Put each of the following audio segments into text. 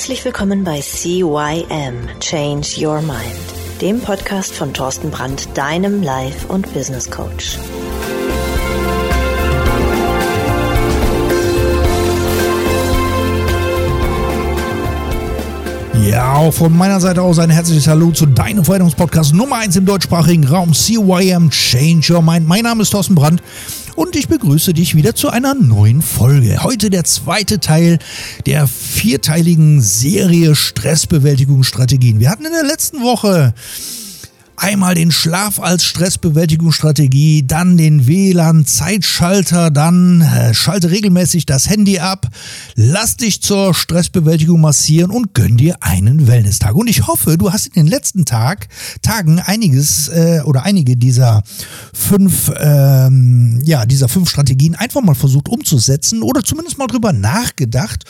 Herzlich willkommen bei CYM Change Your Mind, dem Podcast von Thorsten Brandt, deinem Life- und Business Coach. Auch von meiner Seite aus ein herzliches Hallo zu deinem Veränderungspodcast Nummer 1 im deutschsprachigen Raum CYM Change Your Mind. Mein Name ist Thorsten Brandt und ich begrüße dich wieder zu einer neuen Folge. Heute der zweite Teil der vierteiligen Serie Stressbewältigungsstrategien. Wir hatten in der letzten Woche Einmal den Schlaf als Stressbewältigungsstrategie, dann den WLAN-Zeitschalter, dann äh, schalte regelmäßig das Handy ab, lass dich zur Stressbewältigung massieren und gönn dir einen Wellness-Tag. Und ich hoffe, du hast in den letzten Tag, Tagen einiges äh, oder einige dieser fünf, ähm, ja, dieser fünf Strategien einfach mal versucht umzusetzen oder zumindest mal drüber nachgedacht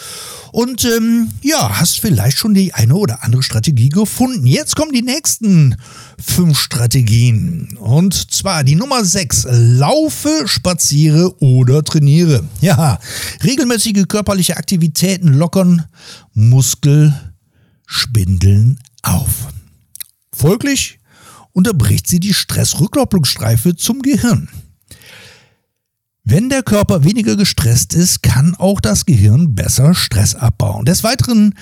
und ähm, ja, hast vielleicht schon die eine oder andere Strategie gefunden. Jetzt kommen die nächsten fünf Strategien. Und zwar die Nummer sechs: Laufe, spaziere oder trainiere. Ja, regelmäßige körperliche Aktivitäten lockern Muskelspindeln auf. Folglich unterbricht sie die Stressrückkopplungsstreife zum Gehirn. Wenn der Körper weniger gestresst ist, kann auch das Gehirn besser Stress abbauen. Des Weiteren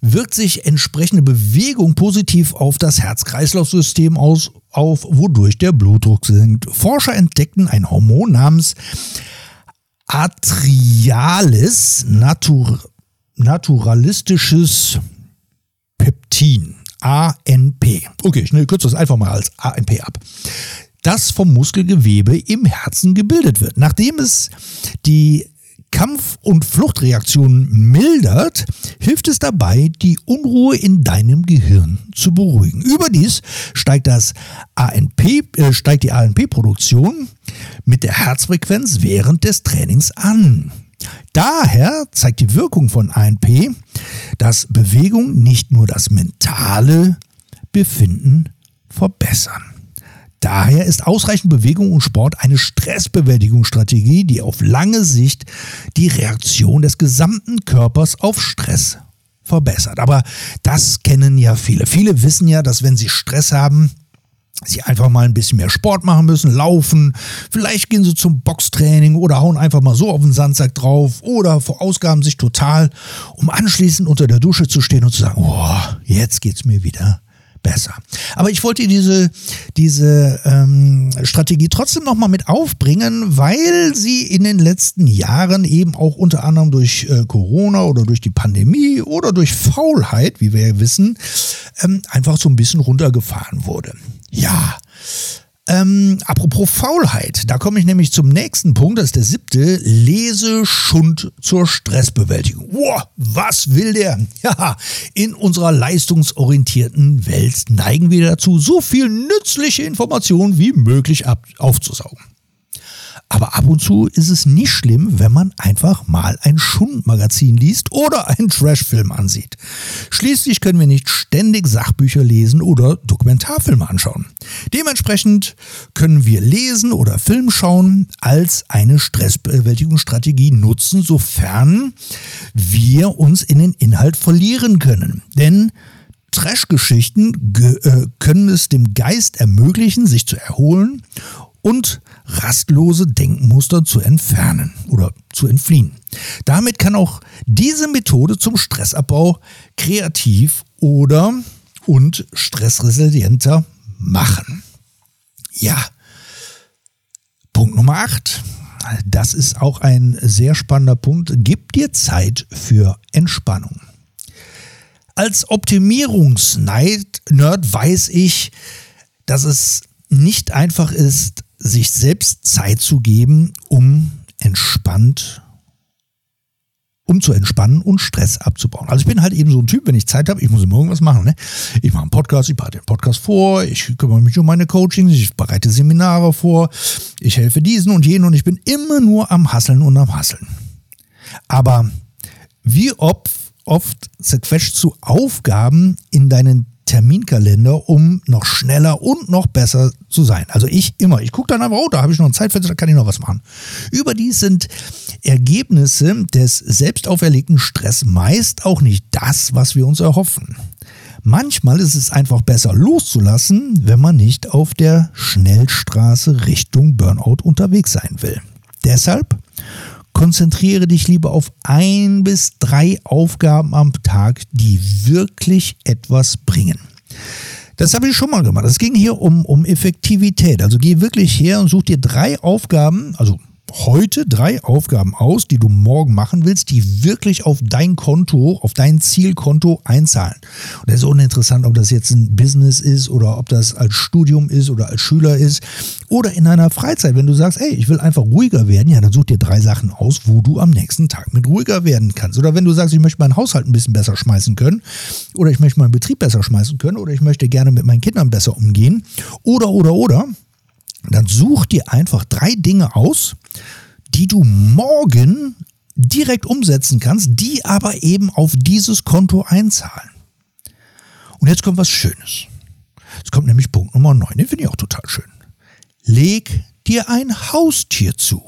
wirkt sich entsprechende Bewegung positiv auf das Herz-Kreislauf-System aus, auf, wodurch der Blutdruck sinkt. Forscher entdeckten ein Hormon namens Atrialis Natur, naturalistisches Peptin. ANP. Okay, ich kürze das einfach mal als ANP ab das vom Muskelgewebe im Herzen gebildet wird. Nachdem es die Kampf- und Fluchtreaktion mildert, hilft es dabei, die Unruhe in deinem Gehirn zu beruhigen. Überdies steigt, das ANP, äh, steigt die ANP-Produktion mit der Herzfrequenz während des Trainings an. Daher zeigt die Wirkung von ANP, dass Bewegung nicht nur das mentale Befinden verbessern. Daher ist ausreichend Bewegung und Sport eine Stressbewältigungsstrategie, die auf lange Sicht die Reaktion des gesamten Körpers auf Stress verbessert. Aber das kennen ja viele. Viele wissen ja, dass wenn sie Stress haben, sie einfach mal ein bisschen mehr Sport machen müssen, laufen, vielleicht gehen sie zum Boxtraining oder hauen einfach mal so auf den Sandsack drauf oder verausgaben sich total, um anschließend unter der Dusche zu stehen und zu sagen, oh, jetzt geht's mir wieder besser. Aber ich wollte diese, diese ähm, Strategie trotzdem nochmal mit aufbringen, weil sie in den letzten Jahren eben auch unter anderem durch äh, Corona oder durch die Pandemie oder durch Faulheit, wie wir ja wissen, ähm, einfach so ein bisschen runtergefahren wurde. Ja, ähm, apropos Faulheit, da komme ich nämlich zum nächsten Punkt, das ist der siebte, Leseschund zur Stressbewältigung. Wow, was will der? Ja, in unserer leistungsorientierten Welt neigen wir dazu, so viel nützliche Informationen wie möglich aufzusaugen. Aber ab und zu ist es nicht schlimm, wenn man einfach mal ein Schundmagazin liest oder einen Trashfilm ansieht. Schließlich können wir nicht ständig Sachbücher lesen oder Dokumentarfilme anschauen. Dementsprechend können wir lesen oder Film schauen als eine Stressbewältigungsstrategie nutzen, sofern wir uns in den Inhalt verlieren können. Denn Trash-Geschichten äh, können es dem Geist ermöglichen, sich zu erholen und rastlose Denkmuster zu entfernen oder zu entfliehen. Damit kann auch diese Methode zum Stressabbau kreativ oder und stressresilienter machen. Ja. Punkt Nummer 8. Das ist auch ein sehr spannender Punkt. Gib dir Zeit für Entspannung. Als Optimierungsnerd weiß ich, dass es nicht einfach ist, sich selbst Zeit zu geben, um entspannt um zu entspannen und Stress abzubauen. Also ich bin halt eben so ein Typ, wenn ich Zeit habe, ich muss immer irgendwas machen. Ne? Ich mache einen Podcast, ich bereite den Podcast vor, ich kümmere mich um meine Coachings, ich bereite Seminare vor, ich helfe diesen und jenen und ich bin immer nur am Hasseln und am Hasseln. Aber wie oft, oft zerquetscht zu Aufgaben in deinen Terminkalender, um noch schneller und noch besser zu sein. Also ich immer. Ich gucke dann einfach, oh, da habe ich noch ein Zeitfenster, da kann ich noch was machen. Überdies sind Ergebnisse des selbst auferlegten Stress meist auch nicht das, was wir uns erhoffen. Manchmal ist es einfach besser loszulassen, wenn man nicht auf der Schnellstraße Richtung Burnout unterwegs sein will. Deshalb konzentriere dich lieber auf ein bis drei Aufgaben am Tag, die wirklich etwas bringen. Das habe ich schon mal gemacht. Es ging hier um, um Effektivität. Also geh wirklich her und such dir drei Aufgaben, also heute drei Aufgaben aus, die du morgen machen willst, die wirklich auf dein Konto, auf dein Zielkonto einzahlen. Und das ist uninteressant, ob das jetzt ein Business ist oder ob das als Studium ist oder als Schüler ist oder in deiner Freizeit. Wenn du sagst, ey, ich will einfach ruhiger werden, ja, dann such dir drei Sachen aus, wo du am nächsten Tag mit ruhiger werden kannst. Oder wenn du sagst, ich möchte meinen Haushalt ein bisschen besser schmeißen können oder ich möchte meinen Betrieb besser schmeißen können oder ich möchte gerne mit meinen Kindern besser umgehen oder, oder, oder, dann such dir einfach drei Dinge aus, die du morgen direkt umsetzen kannst, die aber eben auf dieses Konto einzahlen. Und jetzt kommt was Schönes. Jetzt kommt nämlich Punkt Nummer 9, den finde ich auch total schön. Leg dir ein Haustier zu.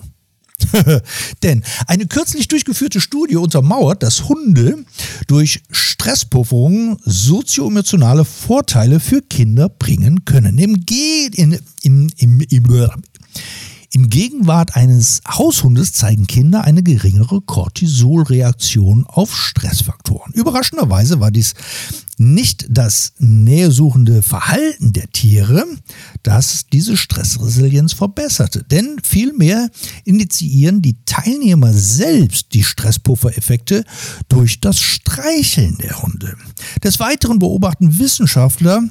Denn eine kürzlich durchgeführte Studie untermauert, dass Hunde durch Stresspufferung sozioemotionale Vorteile für Kinder bringen können. Im, Ge in, im, im, in Gegenwart eines Haushundes zeigen Kinder eine geringere Cortisolreaktion auf Stressfaktoren. Überraschenderweise war dies nicht das nähesuchende Verhalten der Tiere, das diese Stressresilienz verbesserte. Denn vielmehr initiieren die Teilnehmer selbst die Stresspuffereffekte durch das Streicheln der Hunde. Des Weiteren beobachten Wissenschaftler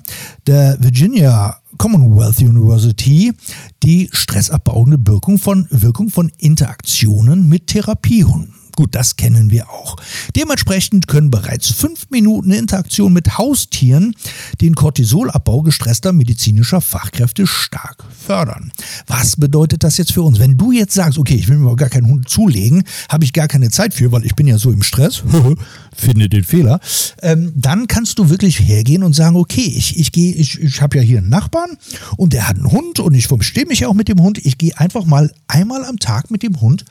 der Virginia Commonwealth University die stressabbauende Wirkung von, Wirkung von Interaktionen mit Therapiehunden. Gut, das kennen wir auch. Dementsprechend können bereits fünf Minuten Interaktion mit Haustieren den Cortisolabbau gestresster medizinischer Fachkräfte stark fördern. Was bedeutet das jetzt für uns? Wenn du jetzt sagst, okay, ich will mir gar keinen Hund zulegen, habe ich gar keine Zeit für, weil ich bin ja so im Stress, finde den Fehler, ähm, dann kannst du wirklich hergehen und sagen, okay, ich, ich gehe, ich, ich habe ja hier einen Nachbarn und der hat einen Hund und ich verstehe mich ja auch mit dem Hund. Ich gehe einfach mal einmal am Tag mit dem Hund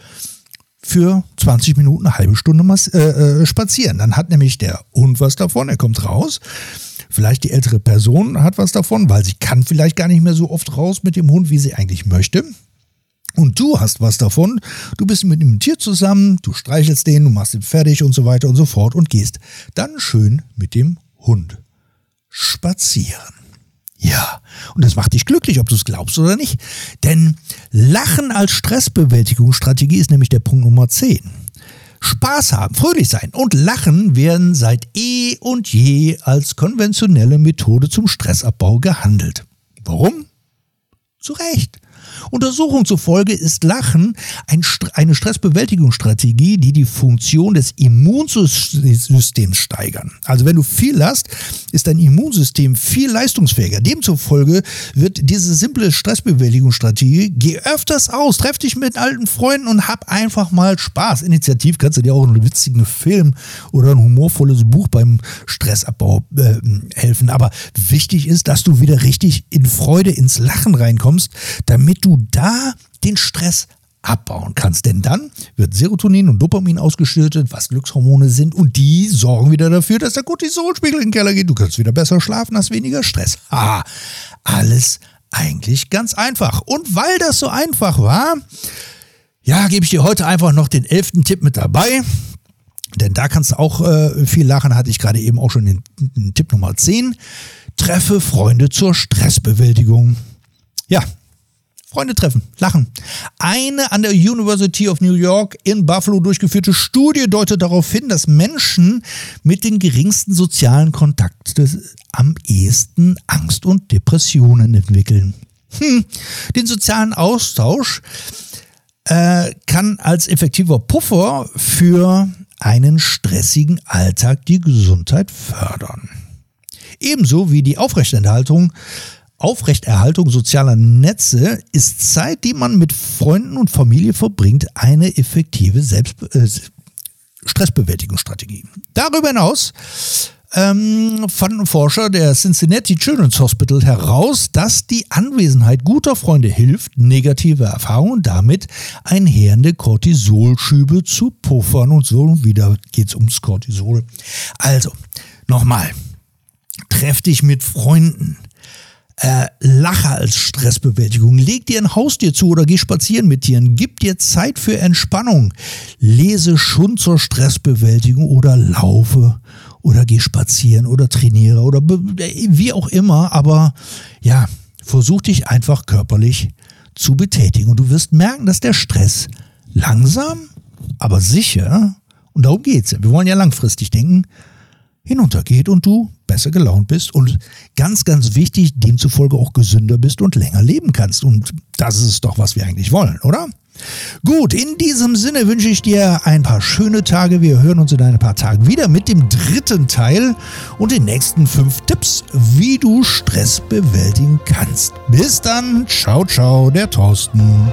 für 20 Minuten, eine halbe Stunde äh, äh, spazieren. Dann hat nämlich der Hund was davon, er kommt raus. Vielleicht die ältere Person hat was davon, weil sie kann vielleicht gar nicht mehr so oft raus mit dem Hund, wie sie eigentlich möchte. Und du hast was davon. Du bist mit dem Tier zusammen, du streichelst den, du machst ihn fertig und so weiter und so fort und gehst dann schön mit dem Hund spazieren. Ja, und das macht dich glücklich, ob du es glaubst oder nicht. Denn Lachen als Stressbewältigungsstrategie ist nämlich der Punkt Nummer 10. Spaß haben, fröhlich sein und Lachen werden seit eh und je als konventionelle Methode zum Stressabbau gehandelt. Warum? Zu Recht. Untersuchungen zufolge ist Lachen ein, eine Stressbewältigungsstrategie, die die Funktion des Immunsystems steigern. Also wenn du viel lachst, ist dein Immunsystem viel leistungsfähiger. Demzufolge wird diese simple Stressbewältigungsstrategie, geh öfters aus, treff dich mit alten Freunden und hab einfach mal Spaß. Initiativ kannst du dir auch einen witzigen Film oder ein humorvolles Buch beim Stressabbau äh, helfen. Aber wichtig ist, dass du wieder richtig in Freude ins Lachen reinkommst, damit du da den Stress abbauen kannst. Denn dann wird Serotonin und Dopamin ausgeschüttet, was Glückshormone sind, und die sorgen wieder dafür, dass der Cortisolspiegel in den Keller geht. Du kannst wieder besser schlafen, hast weniger Stress. Ah, alles eigentlich ganz einfach. Und weil das so einfach war, ja, gebe ich dir heute einfach noch den elften Tipp mit dabei. Denn da kannst du auch äh, viel lachen, hatte ich gerade eben auch schon den, den Tipp Nummer 10. Treffe Freunde zur Stressbewältigung. Ja, Freunde treffen, lachen. Eine an der University of New York in Buffalo durchgeführte Studie deutet darauf hin, dass Menschen mit den geringsten sozialen Kontakten am ehesten Angst und Depressionen entwickeln. Hm. Den sozialen Austausch äh, kann als effektiver Puffer für einen stressigen Alltag die Gesundheit fördern. Ebenso wie die Aufrechterhaltung Aufrechterhaltung sozialer Netze ist Zeit, die man mit Freunden und Familie verbringt, eine effektive Selbst äh, Stressbewältigungsstrategie. Darüber hinaus ähm, fanden Forscher der Cincinnati Children's Hospital heraus, dass die Anwesenheit guter Freunde hilft, negative Erfahrungen damit einherende Cortisolschübe zu puffern und so. Und wieder geht's ums Cortisol. Also, nochmal. Treff dich mit Freunden äh, lache als Stressbewältigung. Leg dir ein Haustier zu oder geh spazieren mit Tieren. Gib dir Zeit für Entspannung. Lese schon zur Stressbewältigung oder laufe oder geh spazieren oder trainiere oder wie auch immer. Aber ja, versuch dich einfach körperlich zu betätigen. Und du wirst merken, dass der Stress langsam, aber sicher, und darum geht's. Wir wollen ja langfristig denken, hinuntergeht und du besser gelaunt bist und ganz, ganz wichtig, demzufolge auch gesünder bist und länger leben kannst. Und das ist es doch, was wir eigentlich wollen, oder? Gut, in diesem Sinne wünsche ich dir ein paar schöne Tage. Wir hören uns in ein paar Tagen wieder mit dem dritten Teil und den nächsten fünf Tipps, wie du Stress bewältigen kannst. Bis dann, ciao, ciao, der Thorsten.